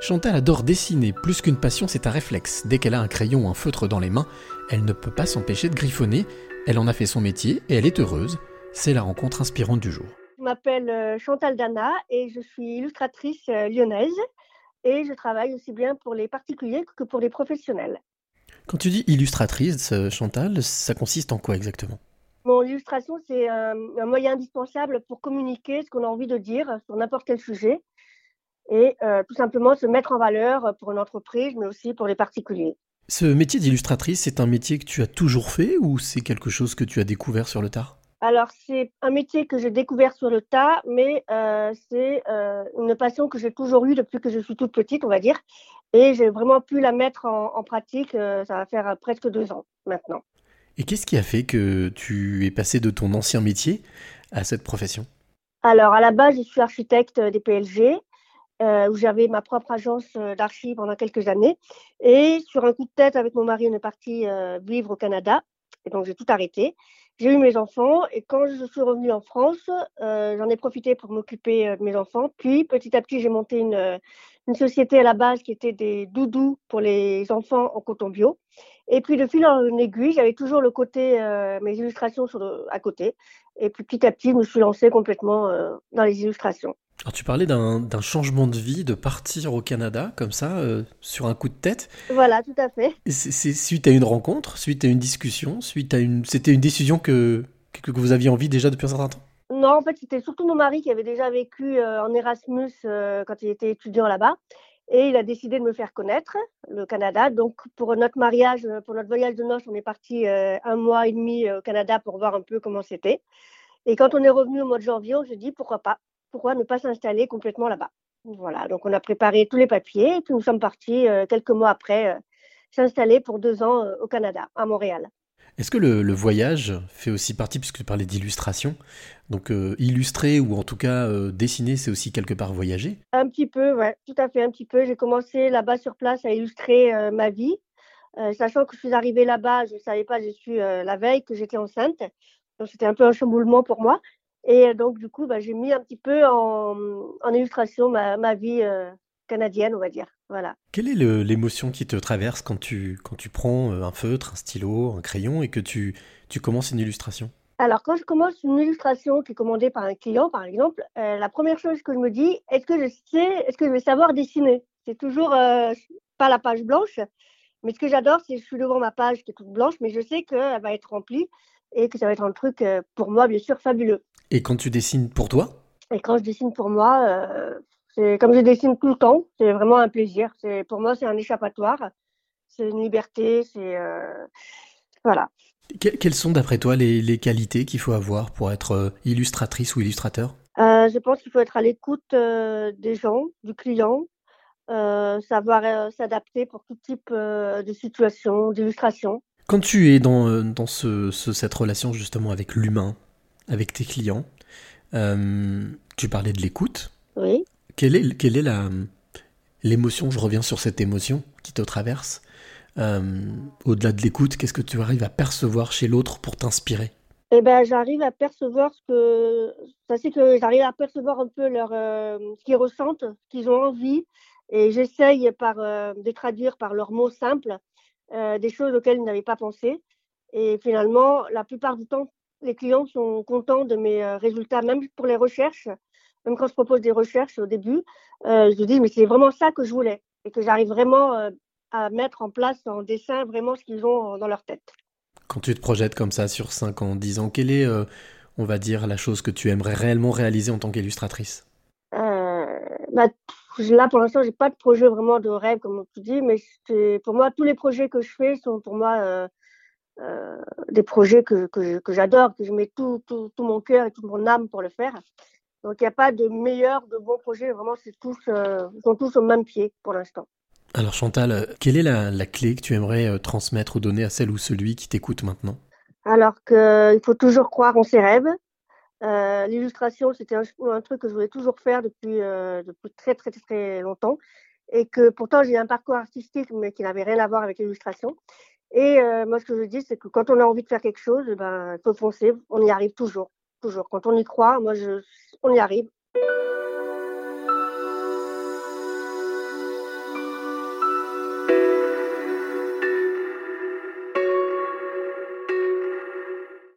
Chantal adore dessiner, plus qu'une passion, c'est un réflexe. Dès qu'elle a un crayon ou un feutre dans les mains, elle ne peut pas s'empêcher de griffonner. Elle en a fait son métier et elle est heureuse. C'est la rencontre inspirante du jour. Je m'appelle euh, Chantal Dana et je suis illustratrice euh, lyonnaise et je travaille aussi bien pour les particuliers que pour les professionnels. Quand tu dis illustratrice, euh, Chantal, ça consiste en quoi exactement? Mon illustration, c'est un, un moyen indispensable pour communiquer ce qu'on a envie de dire sur n'importe quel sujet et euh, tout simplement se mettre en valeur pour une entreprise, mais aussi pour les particuliers. Ce métier d'illustratrice, c'est un métier que tu as toujours fait ou c'est quelque chose que tu as découvert sur le tard Alors, c'est un métier que j'ai découvert sur le tas, mais euh, c'est euh, une passion que j'ai toujours eue depuis que je suis toute petite, on va dire. Et j'ai vraiment pu la mettre en, en pratique, euh, ça va faire euh, presque deux ans maintenant. Et qu'est-ce qui a fait que tu es passé de ton ancien métier à cette profession? Alors, à la base, je suis architecte des PLG. Euh, où j'avais ma propre agence euh, d'archi pendant quelques années. Et sur un coup de tête, avec mon mari, on est parti euh, vivre au Canada. Et donc, j'ai tout arrêté. J'ai eu mes enfants. Et quand je suis revenue en France, euh, j'en ai profité pour m'occuper euh, de mes enfants. Puis, petit à petit, j'ai monté une, euh, une société à la base qui était des doudous pour les enfants en coton bio. Et puis, de fil en aiguille, j'avais toujours le côté, euh, mes illustrations sur le- à côté. Et puis, petit à petit, je me suis lancée complètement euh, dans les illustrations. Alors tu parlais d'un changement de vie, de partir au Canada comme ça, euh, sur un coup de tête. Voilà, tout à fait. C'est suite à une rencontre, suite à une discussion, suite à une... C'était une décision que, que, vous aviez envie déjà depuis un certain temps? Non, en fait, c'était surtout mon mari qui avait déjà vécu euh, en Erasmus euh, quand il était étudiant là-bas. Et il a décidé de me faire connaître le Canada. Donc, pour notre mariage, pour notre voyage de noces, on est parti un mois et demi au Canada pour voir un peu comment c'était. Et quand on est revenu au mois de janvier, on s'est dit pourquoi pas Pourquoi ne pas s'installer complètement là-bas Voilà, donc on a préparé tous les papiers et puis nous sommes partis euh, quelques mois après euh, s'installer pour deux ans euh, au Canada, à Montréal. Est-ce que le, le voyage fait aussi partie, puisque tu parlais d'illustration, donc illustrer ou en tout cas dessiner, c'est aussi quelque part voyager? Un petit peu, ouais, tout à fait, un petit peu. J'ai commencé là-bas sur place à illustrer ma vie, sachant que je suis arrivée là-bas, je ne savais pas, j'ai su euh, la veille que j'étais enceinte. Donc c'était un peu un chamboulement pour moi. Et euh, donc du coup, bah, j'ai mis un petit peu en, en illustration ma, ma vie euh, canadienne, on va dire. Voilà. Quelle est l'émotion qui te traverse quand tu, quand tu prends euh, un feutre, un stylo, un crayon et que tu, tu commences une illustration? Alors quand je commence une illustration qui est commandée par un client, par exemple, euh, la première chose que je me dis, est-ce que je sais, est-ce que je vais savoir dessiner? C'est toujours euh, pas la page blanche, mais ce que j'adore, c'est que je suis devant ma page qui est toute blanche, mais je sais qu'elle va être remplie et que ça va être un truc euh, pour moi, bien sûr, fabuleux. Et quand tu dessines pour toi Et quand je dessine pour moi, euh, c'est comme je dessine tout le temps, c'est vraiment un plaisir. C'est pour moi, c'est un échappatoire, c'est une liberté, c'est euh, voilà. que- quelles sont d'après toi les, les qualités qu'il faut avoir pour être euh, illustratrice ou illustrateur? Euh, je pense qu'il faut être à l'écoute des gens, du client, savoir s'adapter pour tout type de situation, d'illustration. Quand tu es dans, dans ce, ce- cette relation justement avec l'humain, avec tes clients, euh, tu parlais de l'écoute. Oui. Quelle est, quelle est la, l'émotion, je reviens sur cette émotion qui te traverse, euh, au-delà de l'écoute, qu'est-ce que tu arrives à percevoir chez l'autre pour t'inspirer? Eh ben, j'arrive à percevoir ce que, ça c'est que j'arrive à percevoir un peu leur, euh, ce qu'ils ressentent, ce qu'ils ont envie, et j'essaye par euh, de traduire par leurs mots simples des choses auxquelles ils n'avaient pas pensé. Et finalement, la plupart du temps, les clients sont contents de mes euh, résultats, même pour les recherches. Même quand je propose des recherches au début, euh, je dis mais c'est vraiment ça que je voulais et que j'arrive vraiment euh, à mettre en place en dessin vraiment ce qu'ils ont dans leur tête. Quand tu te projettes comme ça sur 5 ans, 10 ans, quelle est, euh, on va dire, la chose que tu aimerais réellement réaliser en tant qu'illustratrice? Bah, là, pour l'instant, j'ai pas de projet vraiment de rêve, comme tu dis, mais c'est- pour moi, tous les projets que je fais sont pour moi euh, des projets que, que, j'adore, que je mets tout, tout, tout mon cœur et toute mon âme pour le faire. Donc, il n'y a pas de meilleur, de bon projet. Vraiment, c'est tous, euh, ils sont tous au même pied pour l'instant. Alors Chantal, quelle est la, la clé que tu aimerais euh, transmettre ou donner à celle ou celui qui t'écoute maintenant? Alors qu'il faut toujours croire en ses rêves. Euh, l'illustration, c'était un, un truc que je voulais toujours faire depuis, depuis très, très, très longtemps. Et que pourtant, j'ai un parcours artistique, mais qui n'avait rien à voir avec l'illustration. Et euh, moi, ce que je dis, c'est que quand on a envie de faire quelque chose, ben, il faut foncer. On y arrive toujours. Toujours. Quand on y croit, moi, je, on y arrive.